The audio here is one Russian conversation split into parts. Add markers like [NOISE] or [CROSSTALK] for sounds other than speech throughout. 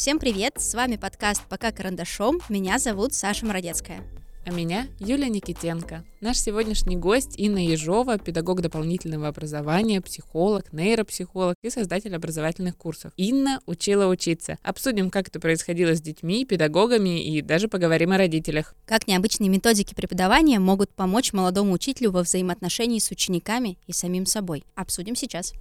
Всем привет! С вами подкаст «Пока карандашом». Меня зовут Саша Мородецкая. А меня Юлия Никитенко. Наш сегодняшний гость Инна Ежова, педагог дополнительного образования, психолог, нейропсихолог и создатель образовательных курсов. Инна учила учиться. Обсудим, как это происходило с детьми, педагогами и даже поговорим о родителях. Как необычные методики преподавания могут помочь молодому учителю во взаимоотношении с учениками и самим собой. Обсудим сейчас.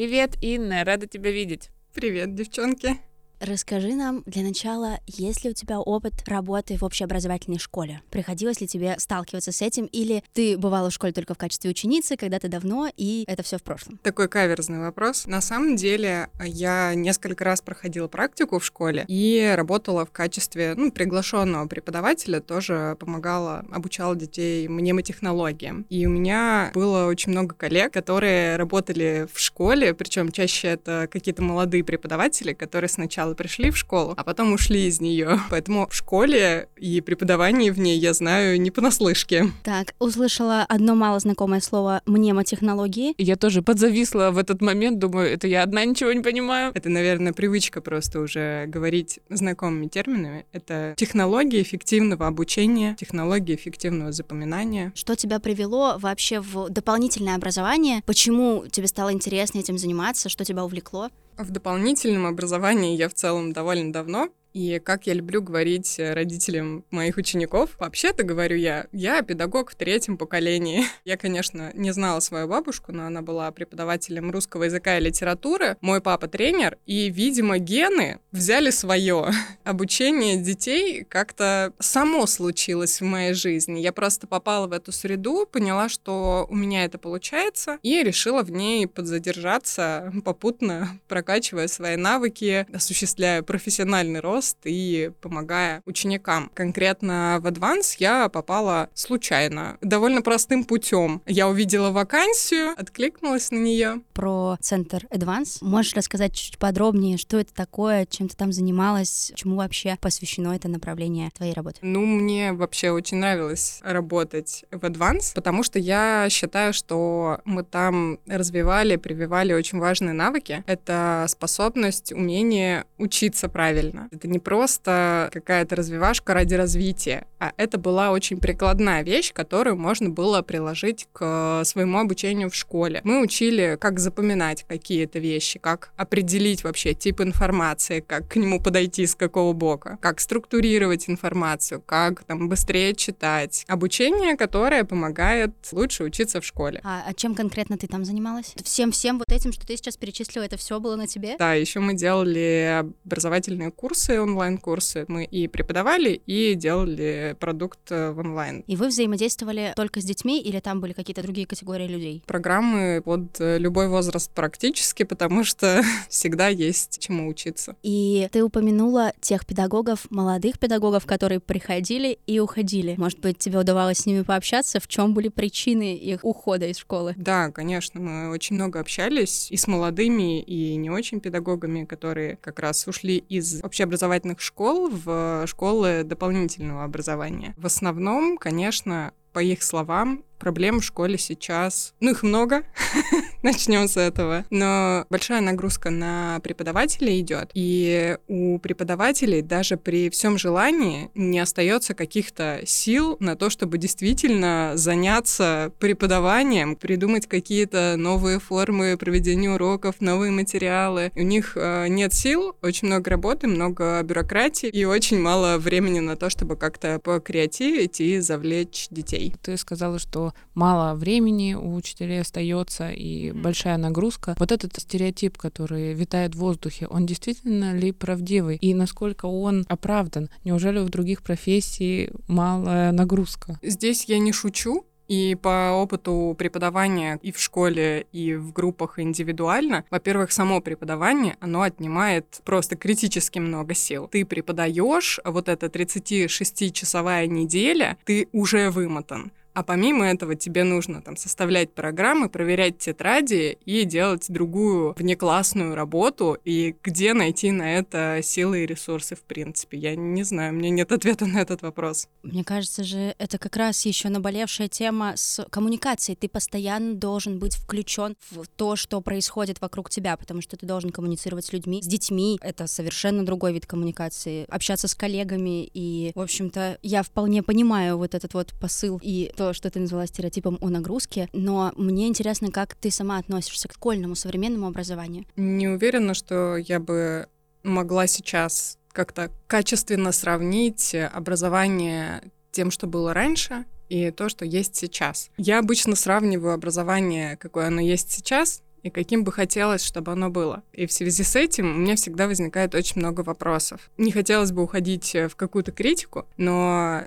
Привет, Инна, рада тебя видеть. Привет, девчонки. Расскажи нам для начала, есть ли у тебя опыт работы в общеобразовательной школе? Приходилось ли тебе сталкиваться с этим, или ты бывала в школе только в качестве ученицы, когда-то давно, и это все в прошлом? Такой каверзный вопрос. На самом деле, я несколько раз проходила практику в школе и работала в качестве ну, приглашенного преподавателя, тоже помогала, обучала детей мнемотехнологиям. И у меня было очень много коллег, которые работали в школе, причем чаще это какие-то молодые преподаватели, которые сначала сначала пришли в школу, а потом ушли из нее. Поэтому в школе и преподавании в ней я знаю не понаслышке. Так, услышала одно мало знакомое слово «мнемотехнологии». Я тоже подзависла в этот момент, думаю, это я одна ничего не понимаю. Это, наверное, привычка просто уже говорить знакомыми терминами. Это технологии эффективного обучения, технологии эффективного запоминания. Что тебя привело вообще в дополнительное образование? Почему тебе стало интересно этим заниматься? Что тебя увлекло? В дополнительном образовании я в целом довольно давно, и как я люблю говорить э, родителям моих учеников, вообще-то говорю я, я педагог в третьем поколении. [LAUGHS] Я, конечно, не знала свою бабушку, но она была преподавателем русского языка и литературы. Мой папа тренер, и, видимо, гены взяли свое. [LAUGHS] Обучение детей как-то само случилось в моей жизни. Я просто попала в эту среду, поняла, что у меня это получается, и решила в ней подзадержаться, попутно прокачивая свои навыки, осуществляя профессиональный рост и помогая ученикам. Конкретно в Advance я попала случайно, довольно простым путем. Я увидела вакансию, откликнулась на нее. Про центр Advance можешь рассказать чуть подробнее, что это такое, чем ты там занималась, чему вообще посвящено это направление твоей работы? Ну, мне вообще очень нравилось работать в Advance, потому что я считаю, что мы там развивали, прививали очень важные навыки. Это способность, умение учиться правильно. Это не просто какая-то развивашка ради развития, а это была очень прикладная вещь, которую можно было приложить к своему обучению в школе. Мы учили, как запоминать какие-то вещи, как определить вообще тип информации, как к нему подойти с какого бока, как структурировать информацию, как там быстрее читать. Обучение, которое помогает лучше учиться в школе. А, а чем конкретно ты там занималась? Всем-всем вот этим, что ты сейчас перечислила, это все было на тебе? Да, еще мы делали образовательные курсы онлайн-курсы. Мы и преподавали, и делали продукт э, в онлайн. И вы взаимодействовали только с детьми или там были какие-то другие категории людей? Программы под э, любой возраст практически, потому что [LAUGHS] всегда есть чему учиться. И ты упомянула тех педагогов, молодых педагогов, которые приходили и уходили. Может быть, тебе удавалось с ними пообщаться? В чем были причины их ухода из школы? Да, конечно, мы очень много общались и с молодыми, и не очень педагогами, которые как раз ушли из общеобразовательного образовательных школ в школы дополнительного образования. В основном, конечно, по их словам, проблем в школе сейчас, ну, их много, [LAUGHS] начнем с этого, но большая нагрузка на преподавателей идет, и у преподавателей даже при всем желании не остается каких-то сил на то, чтобы действительно заняться преподаванием, придумать какие-то новые формы проведения уроков, новые материалы. У них э, нет сил, очень много работы, много бюрократии и очень мало времени на то, чтобы как-то покреативить и завлечь детей. Ты сказала, что мало времени у учителей остается и большая нагрузка. Вот этот стереотип, который витает в воздухе, он действительно ли правдивый? И насколько он оправдан? Неужели в других профессий малая нагрузка? Здесь я не шучу. И по опыту преподавания и в школе, и в группах индивидуально, во-первых, само преподавание, оно отнимает просто критически много сил. Ты преподаешь, вот эта 36-часовая неделя, ты уже вымотан А помимо этого тебе нужно там составлять программы, проверять тетради и делать другую внеклассную работу. И где найти на это силы и ресурсы, в принципе? Я не знаю, у меня нет [LAUGHS] ответа на этот вопрос. Мне кажется же, это как раз еще наболевшая тема с коммуникацией. Ты постоянно должен быть включен в то, что происходит вокруг тебя, потому что ты должен коммуницировать с людьми, с детьми. Это совершенно другой вид коммуникации. Общаться с коллегами. И, в общем-то, я вполне понимаю вот этот вот посыл и то, что ты назвала стереотипом о нагрузке, но мне интересно, как ты сама относишься к школьному современному образованию. Не уверена, что я бы могла сейчас как-то качественно сравнить образование тем, что было раньше, и то, что есть сейчас. Я обычно сравниваю образование, какое оно есть сейчас, и каким бы хотелось, чтобы оно было. И в связи с этим у меня всегда возникает очень много вопросов. Не хотелось бы уходить в какую-то критику, но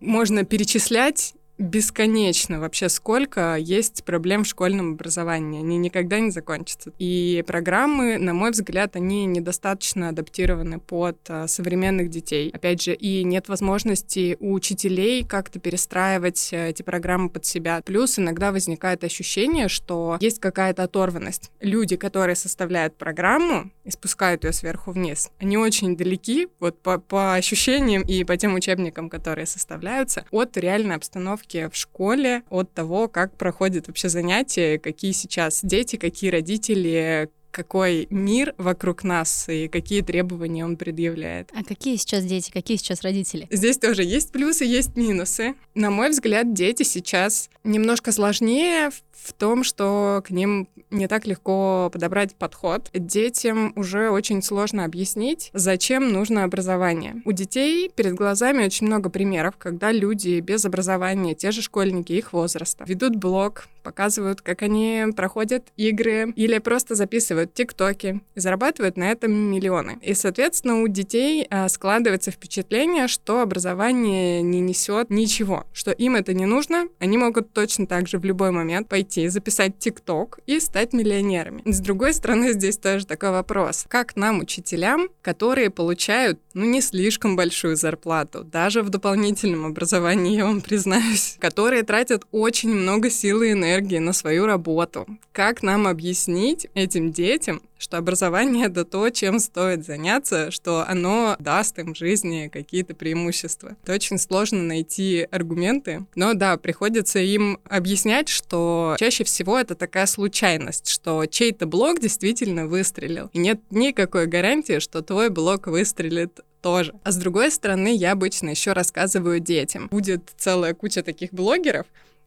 можно перечислять бесконечно вообще сколько есть проблем в школьном образовании. Они никогда не закончатся. И программы, на мой взгляд, они недостаточно адаптированы под а, современных детей. Опять же, и нет возможности у учителей как-то перестраивать э, эти программы под себя. Плюс иногда возникает ощущение, что есть какая-то оторванность. Люди, которые составляют программу и спускают ее сверху вниз, они очень далеки, вот по, по ощущениям и по тем учебникам, которые составляются, от реальной обстановки в школе, от того, как проходят вообще занятия, какие сейчас дети, какие родители, какой мир вокруг нас и какие требования он предъявляет. А какие сейчас дети, какие сейчас родители? Здесь тоже есть плюсы, есть минусы. На мой взгляд, дети сейчас немножко сложнее в том, что к ним не так легко подобрать подход. Детям уже очень сложно объяснить, зачем нужно образование. У детей перед глазами очень много примеров, когда люди без образования, те же школьники их возраста, ведут блог, показывают, как они проходят игры или просто записывают тиктоки и зарабатывают на этом миллионы. И, соответственно, у детей а, складывается впечатление, что образование не несет ничего, что им это не нужно, они могут точно так же в любой момент пойти записать тикток и стать миллионерами. С другой стороны, здесь тоже такой вопрос. Как нам, учителям, которые получают, ну, не слишком большую зарплату, даже в дополнительном образовании, я вам признаюсь, которые тратят очень много силы и энергии на свою работу. Как нам объяснить этим детям, что образование — это то, чем стоит заняться, что оно даст им в жизни какие-то преимущества. Это очень сложно найти аргументы, но да, приходится им объяснять, что чаще всего это такая случайность, что чей-то блог действительно выстрелил, и нет никакой гарантии, что твой блог выстрелит тоже. А с другой стороны, я обычно еще рассказываю детям. Будет целая куча таких блогеров,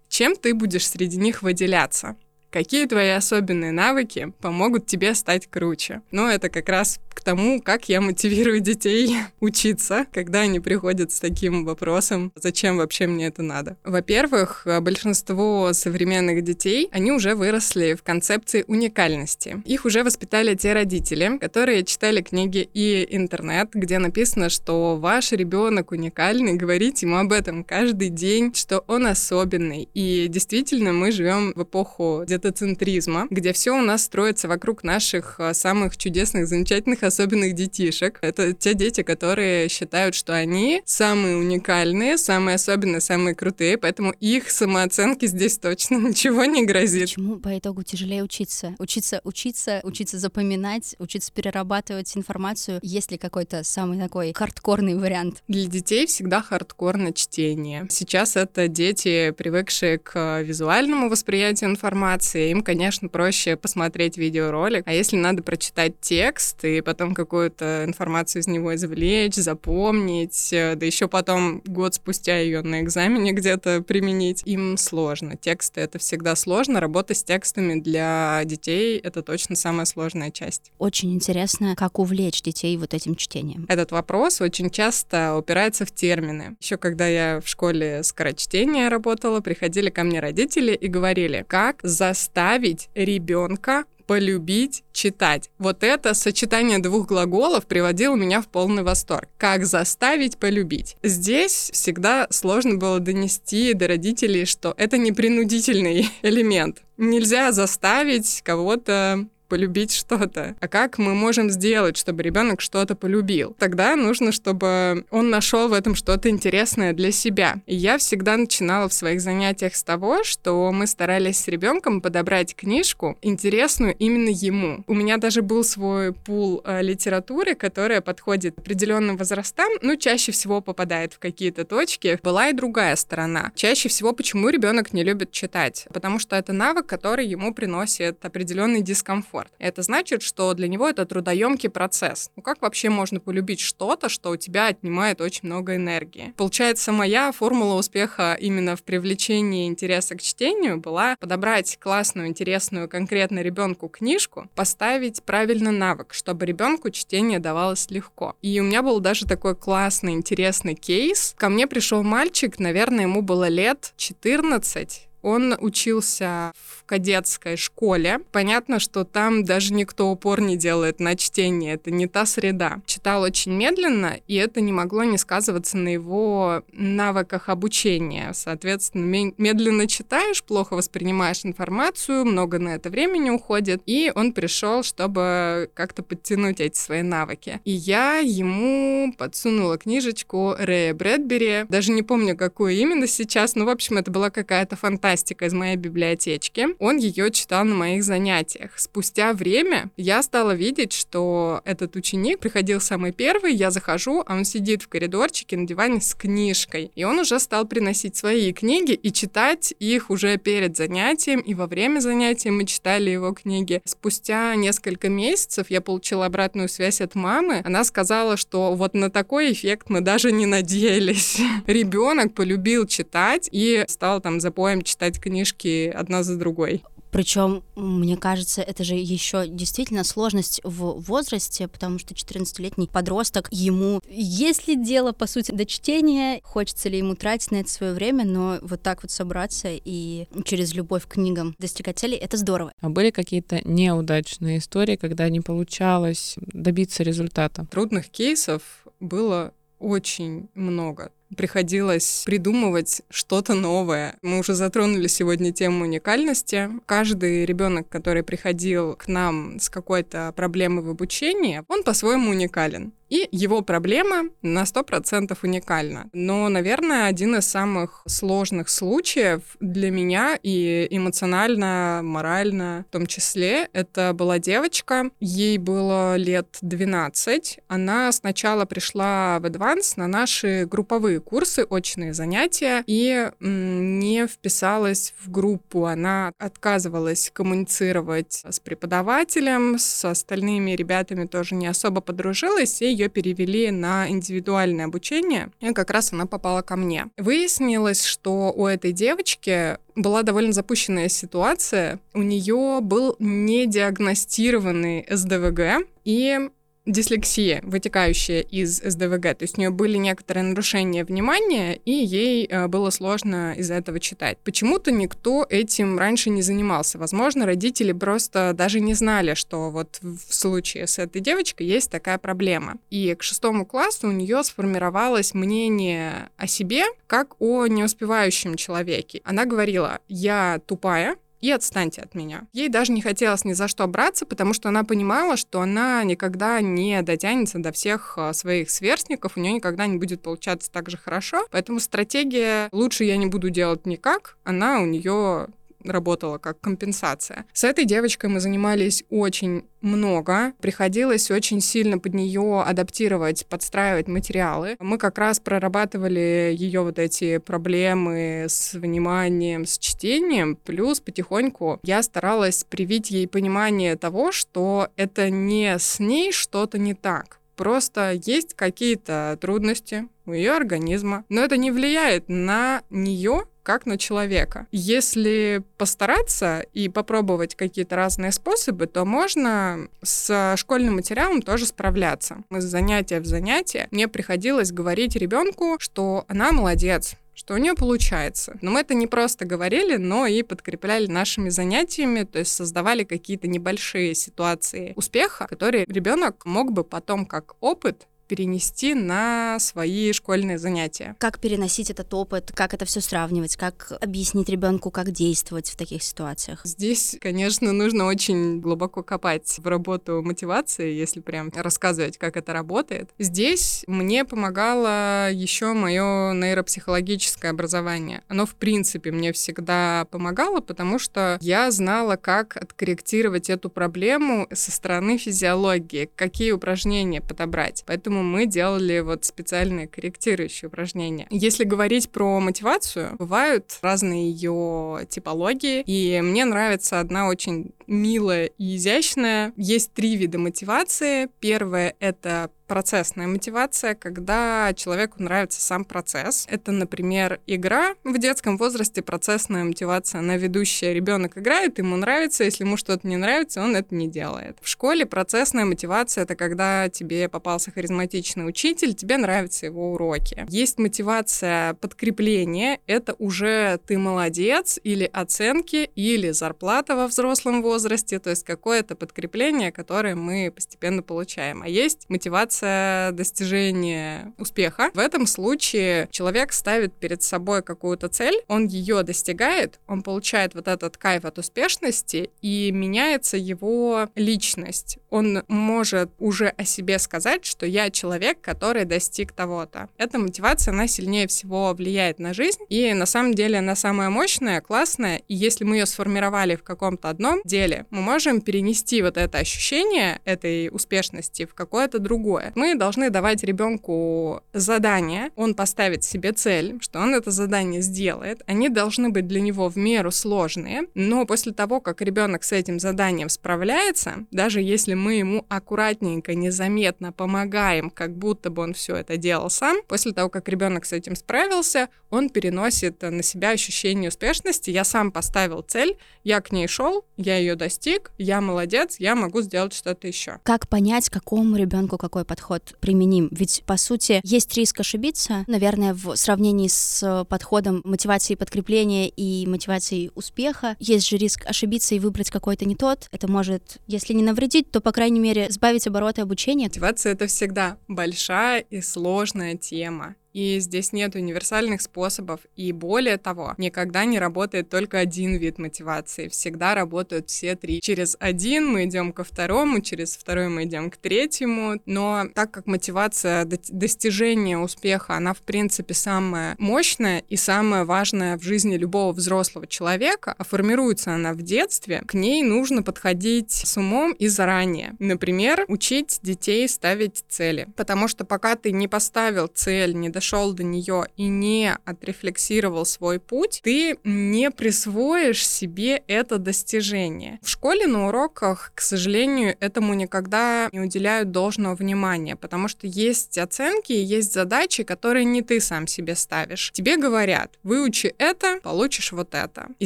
чем ты будешь среди них выделяться? Какие твои особенные навыки помогут тебе стать круче? Ну, это как раз к тому, как я мотивирую детей [LAUGHS] учиться, когда они приходят с таким вопросом, зачем вообще мне это надо. Во-первых, большинство современных детей, они уже выросли в концепции уникальности. Их уже воспитали те родители, которые читали книги и интернет, где написано, что ваш ребенок уникальный, говорите ему об этом каждый день, что он особенный. И действительно, мы живем в эпоху детоцентризма, где все у нас строится вокруг наших а, самых чудесных, замечательных особенных детишек. Это те дети, которые считают, что они самые уникальные, самые особенные, самые крутые, поэтому их самооценке здесь точно [LAUGHS] ничего не грозит. Почему по итогу тяжелее учиться? Учиться, учиться, учиться запоминать, учиться перерабатывать информацию. Есть ли какой-то самый такой хардкорный вариант? Для детей всегда хардкорно чтение. Сейчас это дети, привыкшие к визуальному восприятию информации. Им, конечно, проще посмотреть видеоролик. А если надо прочитать текст и потом потом какую-то информацию из него извлечь, запомнить, э, да еще потом год спустя ее на экзамене где-то применить, им сложно. Тексты — это всегда сложно. Работа с текстами для детей — это точно самая сложная часть. Очень интересно, как увлечь детей вот этим чтением. Этот вопрос очень часто упирается в термины. Еще когда я в школе скорочтения работала, приходили ко мне родители и говорили, как заставить ребенка полюбить читать. Вот это сочетание двух глаголов приводило меня в полный восторг. Как заставить полюбить? Здесь всегда сложно было донести до родителей, что это не принудительный [LAUGHS] элемент. Нельзя заставить кого-то полюбить что-то, а как мы можем сделать, чтобы ребенок что-то полюбил. Тогда нужно, чтобы он нашел в этом что-то интересное для себя. И я всегда начинала в своих занятиях с того, что мы старались с ребенком подобрать книжку интересную именно ему. У меня даже был свой пул э, литературы, которая подходит определенным возрастам, ну, чаще всего попадает в какие-то точки. Была и другая сторона. Чаще всего, почему ребенок не любит читать? Потому что это навык, который ему приносит определенный дискомфорт. Это значит, что для него это трудоемкий процесс. Ну как вообще можно полюбить что-то, что у тебя отнимает очень много энергии? Получается, моя формула успеха именно в привлечении интереса к чтению была подобрать классную, интересную, конкретно ребенку книжку, поставить правильно навык, чтобы ребенку чтение давалось легко. И у меня был даже такой классный, интересный кейс. Ко мне пришел мальчик, наверное, ему было лет 14, он учился в кадетской школе. Понятно, что там даже никто упор не делает на чтение, это не та среда. Читал очень медленно, и это не могло не сказываться на его навыках обучения. Соответственно, медленно читаешь, плохо воспринимаешь информацию, много на это времени уходит, и он пришел, чтобы как-то подтянуть эти свои навыки. И я ему подсунула книжечку Рэя Брэдбери, даже не помню, какую именно сейчас, но, в общем, это была какая-то фантастика фантастика из моей библиотечки. Он ее читал на моих занятиях. Спустя время я стала видеть, что этот ученик приходил самый первый, я захожу, а он сидит в коридорчике на диване с книжкой. И он уже стал приносить свои книги и читать их уже перед занятием, и во время занятия мы читали его книги. Спустя несколько месяцев я получила обратную связь от мамы. Она сказала, что вот на такой эффект мы даже не надеялись. [LAUGHS] Ребенок полюбил читать и стал там за поем читать читать книжки одна за другой. Причем, мне кажется, это же еще действительно сложность в возрасте, потому что 14-летний подросток, ему есть ли дело, по сути, до чтения, хочется ли ему тратить на это свое время, но вот так вот собраться и через любовь к книгам достигать цели, это здорово. А были какие-то неудачные истории, когда не получалось добиться результата? Трудных кейсов было очень много приходилось придумывать что-то новое. Мы уже затронули сегодня тему уникальности. Каждый ребенок, который приходил к нам с какой-то проблемой в обучении, он по-своему уникален. И его проблема на 100% уникальна. Но, наверное, один из самых сложных случаев для меня и эмоционально, морально в том числе, это была девочка, ей было лет 12. Она сначала пришла в Advance на наши групповые курсы, очные занятия, и не вписалась в группу. Она отказывалась коммуницировать с преподавателем, с остальными ребятами тоже не особо подружилась, и ее перевели на индивидуальное обучение, и как раз она попала ко мне. Выяснилось, что у этой девочки была довольно запущенная ситуация. У нее был недиагностированный СДВГ, и дислексия, вытекающая из СДВГ. То есть у нее были некоторые нарушения внимания, и ей э, было сложно из-за этого читать. Почему-то никто этим раньше не занимался. Возможно, родители просто даже не знали, что вот в случае с этой девочкой есть такая проблема. И к шестому классу у нее сформировалось мнение о себе как о неуспевающем человеке. Она говорила, я тупая, и отстаньте от меня. Ей даже не хотелось ни за что браться, потому что она понимала, что она никогда не дотянется до всех а, своих сверстников, у нее никогда не будет получаться так же хорошо. Поэтому стратегия «лучше я не буду делать никак», она у нее работала как компенсация. С этой девочкой мы занимались очень много. Приходилось очень сильно под нее адаптировать, подстраивать материалы. Мы как раз прорабатывали ее вот эти проблемы с вниманием, с чтением. Плюс потихоньку я старалась привить ей понимание того, что это не с ней что-то не так. Просто есть какие-то трудности у ее организма, но это не влияет на нее как на человека. Если постараться и попробовать какие-то разные способы, то можно с школьным материалом тоже справляться. Из занятия в занятие мне приходилось говорить ребенку, что она молодец, что у нее получается. Но мы это не просто говорили, но и подкрепляли нашими занятиями, то есть создавали какие-то небольшие ситуации успеха, которые ребенок мог бы потом как опыт перенести на свои школьные занятия. Как переносить этот опыт, как это все сравнивать, как объяснить ребенку, как действовать в таких ситуациях? Здесь, конечно, нужно очень глубоко копать в работу мотивации, если прям рассказывать, как это работает. Здесь мне помогало еще мое нейропсихологическое образование. Оно, в принципе, мне всегда помогало, потому что я знала, как откорректировать эту проблему со стороны физиологии, какие упражнения подобрать. Поэтому мы делали вот специальные корректирующие упражнения. Если говорить про мотивацию, бывают разные ее типологии, и мне нравится одна очень милая и изящная. Есть три вида мотивации. Первое — это процессная мотивация, когда человеку нравится сам процесс. Это, например, игра. В детском возрасте процессная мотивация, на ведущая. Ребенок играет, ему нравится, если ему что-то не нравится, он это не делает. В школе процессная мотивация — это когда тебе попался харизматичный учитель, тебе нравятся его уроки. Есть мотивация подкрепления, это уже ты молодец, или оценки, или зарплата во взрослом возрасте, то есть какое-то подкрепление, которое мы постепенно получаем. А есть мотивация достижения успеха. В этом случае человек ставит перед собой какую-то цель, он ее достигает, он получает вот этот кайф от успешности, и меняется его личность. Он может уже о себе сказать, что я человек, который достиг того-то. Эта мотивация, она сильнее всего влияет на жизнь, и на самом деле она самая мощная, классная, и если мы ее сформировали в каком-то одном деле, мы можем перенести вот это ощущение этой успешности в какое-то другое. Мы должны давать ребенку задание, он поставит себе цель, что он это задание сделает. Они должны быть для него в меру сложные, но после того, как ребенок с этим заданием справляется, даже если мы ему аккуратненько, незаметно помогаем, как будто бы он все это делал сам, после того, как ребенок с этим справился, он переносит на себя ощущение успешности. Я сам поставил цель, я к ней шел, я ее достиг, я молодец, я могу сделать что-то еще. Как понять, какому ребенку какой подход применим? Ведь, по сути, есть риск ошибиться, наверное, в сравнении с подходом мотивации подкрепления и мотивации успеха. Есть же риск ошибиться и выбрать какой-то не тот. Это может, если не навредить, то, по крайней мере, сбавить обороты обучения. Мотивация — это всегда большая и сложная тема и здесь нет универсальных способов. И более того, никогда не работает только один вид мотивации, всегда работают все три. Через один мы идем ко второму, через второй мы идем к третьему, но так как мотивация достижения успеха, она в принципе самая мощная и самая важная в жизни любого взрослого человека, а формируется она в детстве, к ней нужно подходить с умом и заранее. Например, учить детей ставить цели, потому что пока ты не поставил цель, не дошел дошел до нее и не отрефлексировал свой путь, ты не присвоишь себе это достижение. В школе на уроках, к сожалению, этому никогда не уделяют должного внимания, потому что есть оценки есть задачи, которые не ты сам себе ставишь. Тебе говорят, выучи это, получишь вот это. И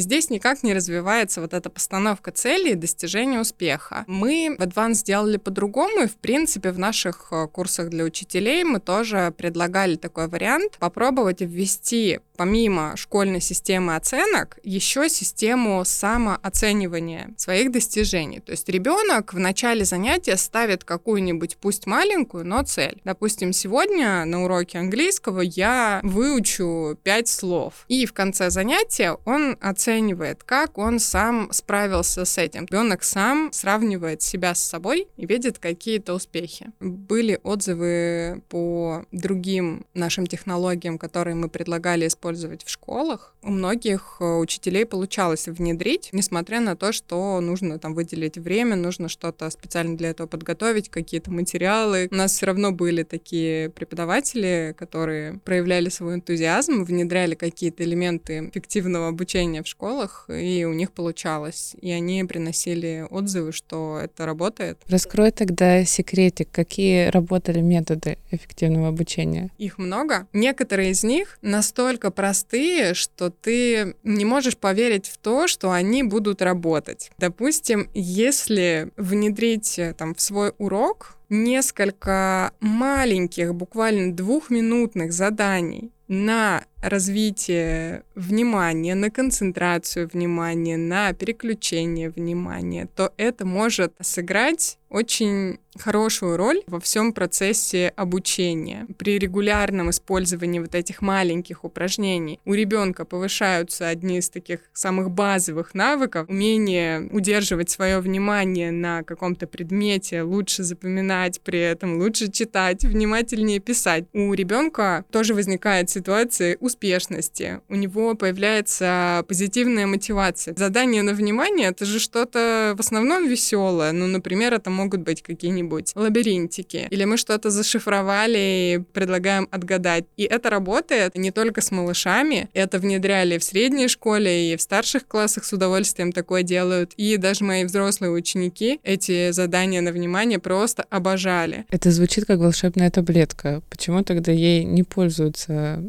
здесь никак не развивается вот эта постановка цели и достижение успеха. Мы в Advance сделали по-другому, и в принципе в наших э, курсах для учителей мы тоже предлагали такой вариант попробовать ввести помимо школьной системы оценок, еще систему самооценивания своих достижений. То есть ребенок в начале занятия ставит какую-нибудь, пусть маленькую, но цель. Допустим, сегодня на уроке английского я выучу пять слов. И в конце занятия он оценивает, как он сам справился с этим. Ребенок сам сравнивает себя с собой и видит какие-то успехи. Были отзывы по другим нашим технологиям, которые мы предлагали использовать использовать в школах. У многих э, учителей получалось внедрить, несмотря на то, что нужно там выделить время, нужно что-то специально для этого подготовить, какие-то материалы. У нас все равно были такие преподаватели, которые проявляли свой энтузиазм, внедряли какие-то элементы эффективного обучения в школах, и у них получалось. И они приносили отзывы, что это работает. Раскрой тогда секретик, какие работали методы эффективного обучения? Их много. Некоторые из них настолько простые, что ты не можешь поверить в то, что они будут работать. Допустим, если внедрить э, там в свой урок несколько маленьких, буквально двухминутных заданий на развитие внимания, на концентрацию внимания, на переключение внимания, то это может сыграть очень хорошую роль во всем процессе обучения. При регулярном использовании вот этих маленьких упражнений у ребенка повышаются одни из таких самых базовых навыков, умение удерживать свое внимание на каком-то предмете, лучше запоминать при этом, лучше читать, внимательнее писать. У ребенка тоже возникает ситуация успешности, у него появляется позитивная мотивация. Задание на внимание это же что-то в основном веселое, ну, например, это могут быть какие-нибудь лабиринтики, или мы что-то зашифровали и предлагаем отгадать. И это работает не только с малышами, это внедряли в средней школе и в старших классах с удовольствием такое делают. И даже мои взрослые ученики эти задания на внимание просто обожали. Это звучит как волшебная таблетка. Почему тогда ей не пользуются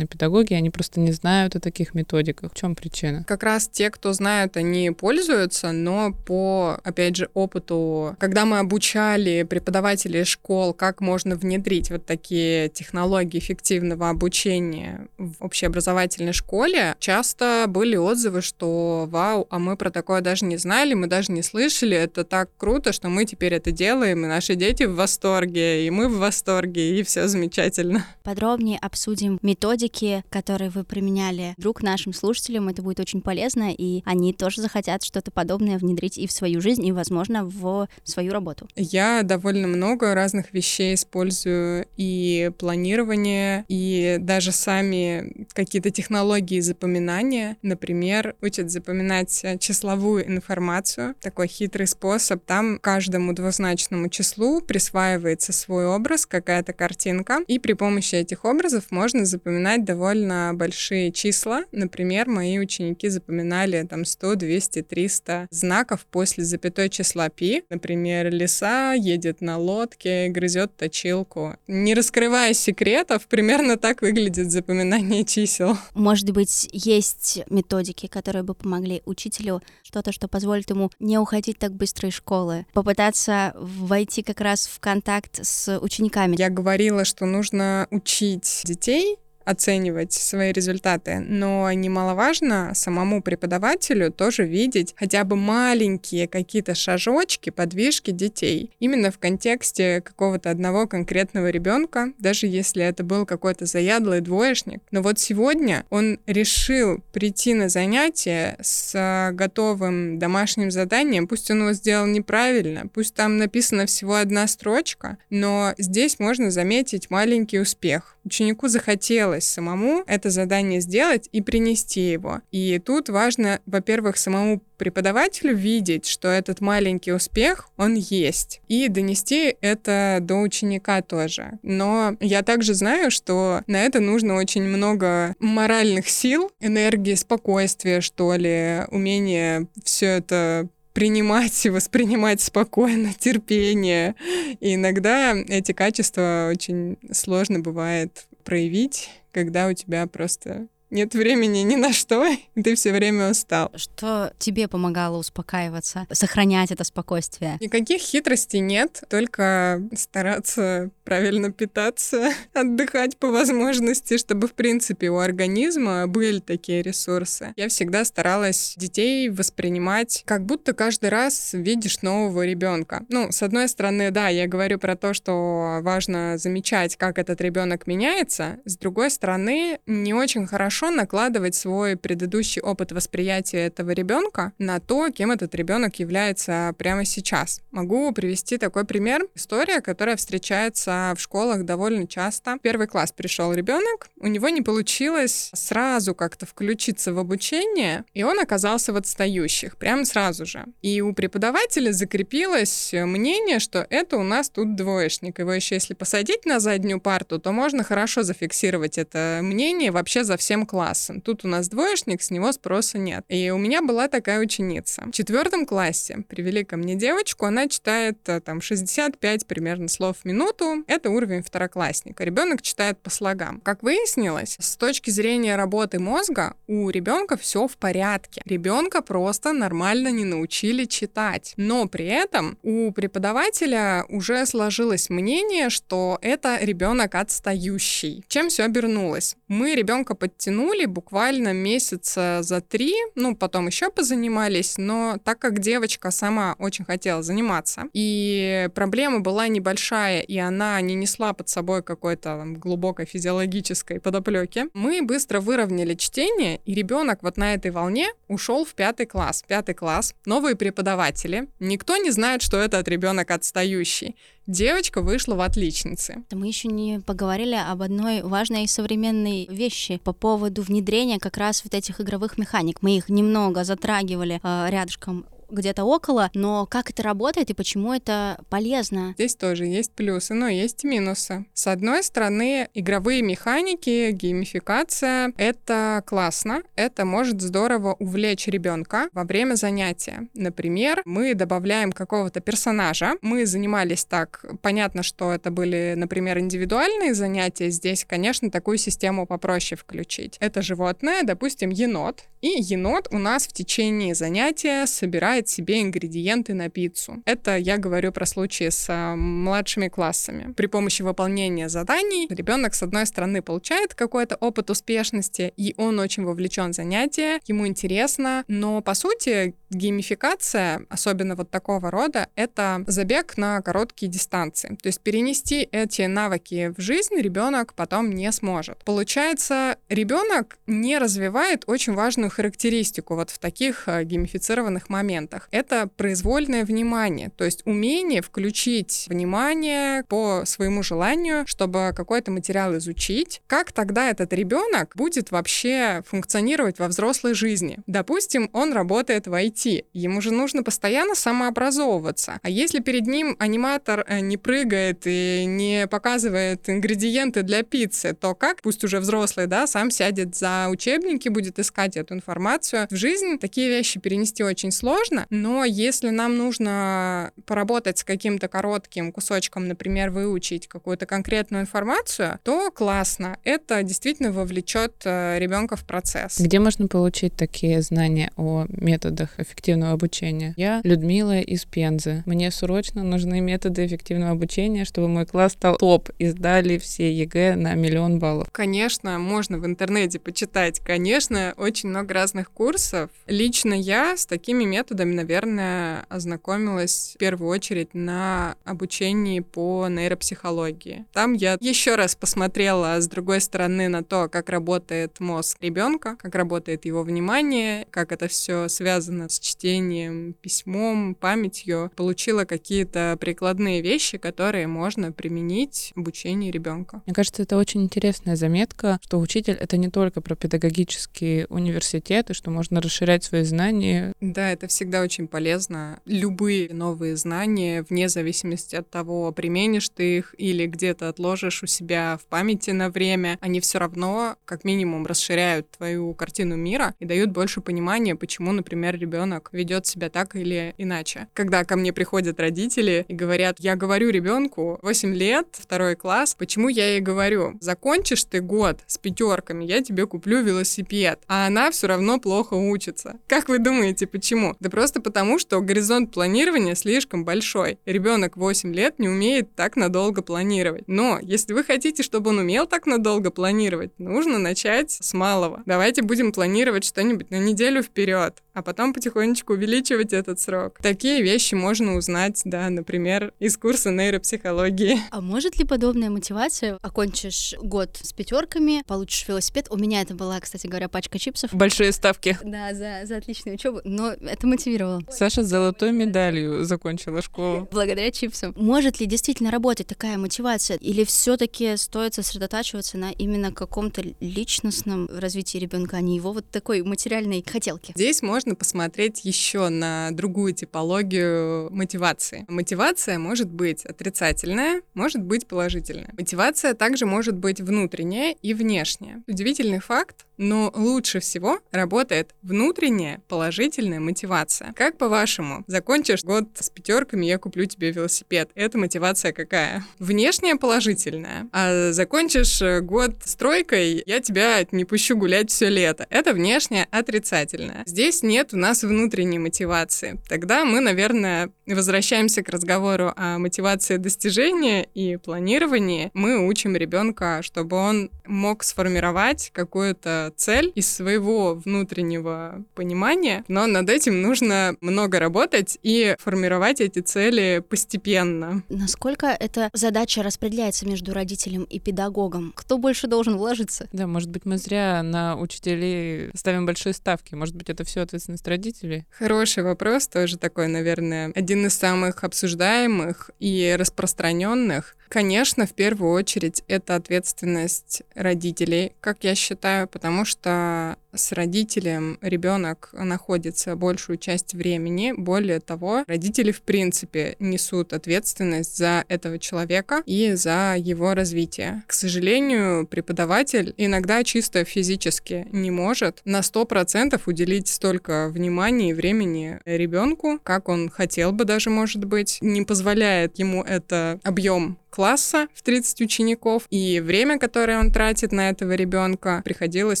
современные педагоги? Они просто не знают о таких методиках. В чем причина? Как раз те, кто знают, они пользуются, но по, опять же, опыту когда мы обучали преподавателей школ, как можно внедрить вот такие технологии эффективного обучения в общеобразовательной школе, часто были отзывы, что вау, а мы про такое даже не знали, мы даже не слышали, это так круто, что мы теперь это делаем, и наши дети в восторге, и мы в восторге, и все замечательно. Подробнее обсудим методики, которые вы применяли. Вдруг нашим слушателям это будет очень полезно, и они тоже захотят что-то подобное внедрить и в свою жизнь, и, возможно, в свою работу? Я довольно много разных вещей использую и планирование, и даже сами какие-то технологии запоминания. Например, учат запоминать числовую информацию. Такой хитрый способ. Там каждому двузначному числу присваивается свой образ, какая-то картинка, и при помощи этих образов можно запоминать довольно большие числа. Например, мои ученики запоминали там 100, 200, 300 знаков после запятой числа пи. Например, например, лиса едет на лодке, грызет точилку. Не раскрывая секретов, примерно так выглядит запоминание чисел. Может быть, есть методики, которые бы помогли учителю что-то, что позволит ему не уходить так быстро из школы, попытаться войти как раз в контакт с учениками. Я говорила, что нужно учить детей оценивать свои результаты, но немаловажно самому преподавателю тоже видеть хотя бы маленькие какие-то шажочки, подвижки детей. Именно в контексте какого-то одного конкретного ребенка, даже если это был какой-то заядлый двоечник. Но вот сегодня он решил прийти на занятие с готовым домашним заданием, пусть он его сделал неправильно, пусть там написана всего одна строчка, но здесь можно заметить маленький успех ученику захотелось самому это задание сделать и принести его. И тут важно, во-первых, самому преподавателю видеть, что этот маленький успех, он есть, и донести это до ученика тоже. Но я также знаю, что на это нужно очень много моральных сил, энергии, спокойствия, что ли, умение все это принимать и воспринимать спокойно, [LAUGHS] терпение. И иногда эти качества очень сложно бывает проявить, когда у тебя просто нет времени ни на что, [LAUGHS] и ты все время устал. Что тебе помогало успокаиваться, сохранять это спокойствие? Никаких хитростей нет, только стараться правильно питаться, [LAUGHS] отдыхать по возможности, чтобы, в принципе, у организма были такие ресурсы. Я всегда старалась детей воспринимать, как будто каждый раз видишь нового ребенка. Ну, с одной стороны, да, я говорю про то, что важно замечать, как этот ребенок меняется. С другой стороны, не очень хорошо накладывать свой предыдущий опыт восприятия этого ребенка на то, кем этот ребенок является прямо сейчас. Могу привести такой пример. История, которая встречается в школах довольно часто. Первый класс пришел ребенок, у него не получилось сразу как-то включиться в обучение, и он оказался в отстающих, прямо сразу же. И у преподавателя закрепилось мнение, что это у нас тут двоечник. Его еще если посадить на заднюю парту, то можно хорошо зафиксировать это мнение вообще за всем классом. Тут у нас двоечник, с него спроса нет. И у меня была такая ученица. В четвертом классе привели ко мне девочку, она читает э, там 65 примерно слов в минуту. Это уровень второклассника. Ребенок читает по слогам. Как выяснилось, с точки зрения работы мозга у ребенка все в порядке. Ребенка просто нормально не научили читать. Но при этом у преподавателя уже сложилось мнение, что это ребенок отстающий. Чем все обернулось? Мы ребенка подтянули буквально месяца за три, ну, потом еще позанимались, но так как девочка сама очень хотела заниматься, и проблема была небольшая, и она не несла под собой какой-то глубокой физиологической подоплеки, мы быстро выровняли чтение, и ребенок вот на этой волне ушел в пятый класс. Пятый класс, новые преподаватели, никто не знает, что этот ребенок отстающий. Девочка вышла в отличницы. Мы еще не поговорили об одной важной современной вещи по поводу внедрения как раз вот этих игровых механик. Мы их немного затрагивали э, рядышком где-то около, но как это работает и почему это полезно? Здесь тоже есть плюсы, но есть минусы. С одной стороны, игровые механики, геймификация — это классно, это может здорово увлечь ребенка во время занятия. Например, мы добавляем какого-то персонажа, мы занимались так, понятно, что это были, например, индивидуальные занятия, здесь, конечно, такую систему попроще включить. Это животное, допустим, енот, и енот у нас в течение занятия собирает выбирает себе ингредиенты на пиццу. Это я говорю про случаи с а, младшими классами. При помощи выполнения заданий ребенок, с одной стороны, получает какой-то опыт успешности, и он очень вовлечен в занятие, ему интересно, но, по сути, геймификация, особенно вот такого рода, это забег на короткие дистанции. То есть перенести эти навыки в жизнь ребенок потом не сможет. Получается, ребенок не развивает очень важную характеристику вот в таких а, геймифицированных моментах моментах. Это произвольное внимание, то есть умение включить внимание по своему желанию, чтобы какой-то материал изучить. Как тогда этот ребенок будет вообще функционировать во взрослой жизни? Допустим, он работает в IT, ему же нужно постоянно самообразовываться. А если перед ним аниматор э, не прыгает и не показывает ингредиенты для пиццы, то как, пусть уже взрослый, да, сам сядет за учебники, будет искать эту информацию. В жизнь такие вещи перенести очень сложно, сложно, но если нам нужно поработать с каким-то коротким кусочком, например, выучить какую-то конкретную информацию, то классно. Это действительно вовлечет э, ребенка в процесс. Где можно получить такие знания о методах эффективного обучения? Я Людмила из Пензы. Мне срочно нужны методы эффективного обучения, чтобы мой класс стал топ и сдали все ЕГЭ на миллион баллов. Конечно, можно в интернете почитать. Конечно, очень много разных курсов. Лично я с такими методами методами, наверное, ознакомилась в первую очередь на обучении по нейропсихологии. Там я еще раз посмотрела с другой стороны на то, как работает мозг ребенка, как работает его внимание, как это все связано с чтением, письмом, памятью. Получила какие-то прикладные вещи, которые можно применить в обучении ребенка. Мне кажется, это очень интересная заметка, что учитель — это не только про педагогические университеты, что можно расширять свои знания. Да, это всегда всегда очень полезно. Любые новые знания, вне зависимости от того, применишь ты их или где-то отложишь у себя в памяти на время, они все равно, как минимум, расширяют твою картину мира и дают больше понимания, почему, например, ребенок ведет себя так или иначе. Когда ко мне приходят родители и говорят, я говорю ребенку 8 лет, второй класс, почему я ей говорю, закончишь ты год с пятерками, я тебе куплю велосипед, а она все равно плохо учится. Как вы думаете, почему? Да просто Просто потому, что горизонт планирования слишком большой. Ребенок 8 лет не умеет так надолго планировать. Но если вы хотите, чтобы он умел так надолго планировать, нужно начать с малого. Давайте будем планировать что-нибудь на неделю вперед а потом потихонечку увеличивать этот срок. Такие вещи можно узнать, да, например, из курса нейропсихологии. [LAUGHS] А может ли подобная мотивация? Окончишь год с пятерками, получишь велосипед. У меня это была, кстати говоря, пачка чипсов. Большие ставки. Да, за, за отличную учебу, но это мотивировало. Саша с золотой медалью закончила школу. [LAUGHS] Благодаря чипсам. Может ли действительно работать такая мотивация? Или все-таки стоит сосредотачиваться на именно каком-то личностном развитии ребенка, а не его вот такой материальной хотелки? Здесь можно можно посмотреть еще на другую типологию мотивации. Мотивация может быть отрицательная, может быть положительная. Мотивация также может быть внутренняя и внешняя. Удивительный факт, Но лучше всего работает внутренняя положительная мотивация. Как по-вашему, закончишь год с пятерками, я куплю тебе велосипед. Это мотивация какая? Внешняя положительная. А закончишь э, год с тройкой, я тебя не пущу гулять все лето. Это внешняя отрицательная. Здесь нет у нас внутренней мотивации. Тогда мы, наверное, возвращаемся к разговору о мотивации достижения и планировании. Мы учим ребенка, чтобы он мог сформировать какую-то цель из своего внутреннего понимания, но над этим нужно много работать и формировать эти цели постепенно. Насколько эта задача распределяется между родителем и педагогом? Кто больше должен вложиться? Да, может быть, мы зря на учителей ставим большие ставки. Может быть, это все ответственность родителей? Хороший вопрос, тоже такой, наверное, один из самых обсуждаемых и распространенных. Конечно, в первую очередь это ответственность родителей, как я считаю, потому что с родителем ребенок находится большую часть времени. Более того, родители в принципе несут ответственность за этого человека и за его развитие. К сожалению, преподаватель иногда чисто физически не может на 100% уделить столько внимания и времени ребенку, как он хотел бы даже, может быть, не позволяет ему это объем класса в 30 учеников, и время, которое он тратит на этого ребенка, приходилось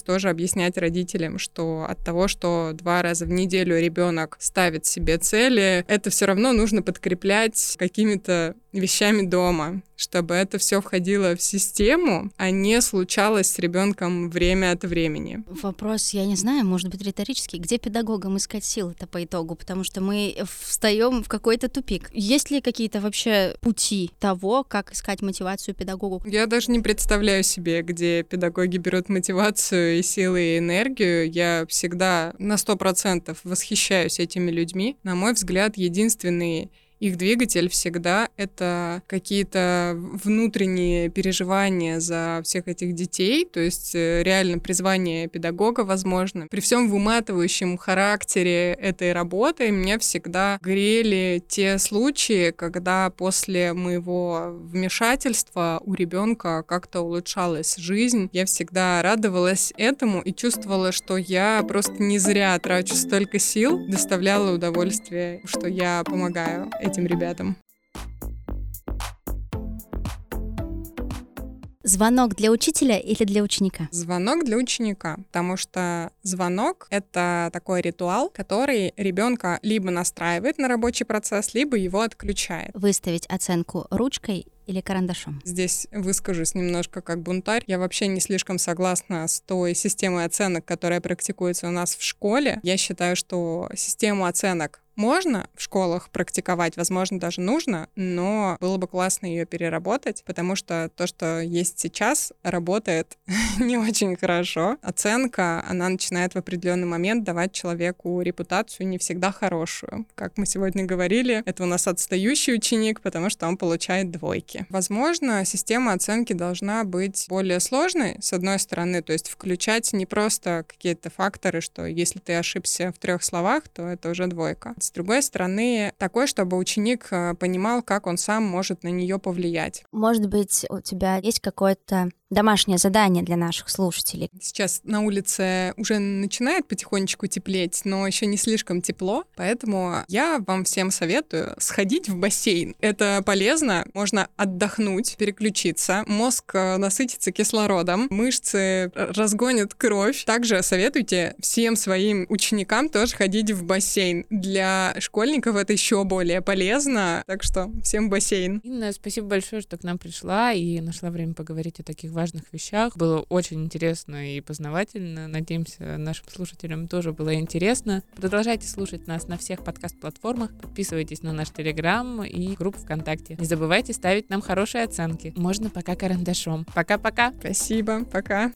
тоже объяснять родителям, что от того, что два раза в неделю ребенок ставит себе цели, это все равно нужно подкреплять какими-то вещами дома, чтобы это все входило в систему, а не случалось с ребенком время от времени. Вопрос, я не знаю, может быть риторический. Где педагогам искать силы-то по итогу? Потому что мы встаем в какой-то тупик. Есть ли какие-то вообще пути того, как искать мотивацию педагогу? Я даже не представляю себе, где педагоги берут мотивацию и силы, и энергию. Я всегда на сто процентов восхищаюсь этими людьми. На мой взгляд, единственные их двигатель всегда это какие-то внутренние переживания за всех этих детей, то есть э, реально призвание педагога, возможно. При всем выматывающем характере этой работы меня всегда грели те случаи, когда после моего вмешательства у ребенка как-то улучшалась жизнь. Я всегда радовалась этому и чувствовала, что я просто не зря трачу столько сил, доставляла удовольствие, что я помогаю этим ребятам. Звонок для учителя или для ученика? Звонок для ученика, потому что звонок — это такой ритуал, который ребенка либо настраивает на рабочий процесс, либо его отключает. Выставить оценку ручкой или карандашом? Здесь выскажусь немножко как бунтарь. Я вообще не слишком согласна с той системой оценок, которая практикуется у нас в школе. Я считаю, что систему оценок можно в школах практиковать, возможно, даже нужно, но было бы классно ее переработать, потому что то, что есть сейчас, работает [LAUGHS] не очень хорошо. Оценка, она начинает в определенный момент давать человеку репутацию не всегда хорошую. Как мы сегодня говорили, это у нас отстающий ученик, потому что он получает двойки. Возможно, система оценки должна быть более сложной, с одной стороны, то есть включать не просто какие-то факторы, что если ты ошибся в трех словах, то это уже двойка с другой стороны, такой, чтобы ученик э, понимал, как он сам может на нее повлиять. Может быть, у тебя есть какое-то домашнее задание для наших слушателей. Сейчас на улице уже начинает потихонечку теплеть, но еще не слишком тепло, поэтому я вам всем советую сходить в бассейн. Это полезно, можно отдохнуть, переключиться, мозг э, насытится кислородом, мышцы разгонят кровь. Также советуйте всем своим ученикам тоже ходить в бассейн. Для школьников это еще более полезно, так что всем бассейн. Инна, спасибо большое, что к нам пришла и нашла время поговорить о таких важных вещах. Было очень интересно и познавательно. Надеемся, нашим слушателям тоже было интересно. Продолжайте слушать нас на всех подкаст-платформах. Подписывайтесь на наш Телеграм и группу ВКонтакте. Не забывайте ставить нам хорошие оценки. Можно пока карандашом. Пока-пока. Спасибо. Пока.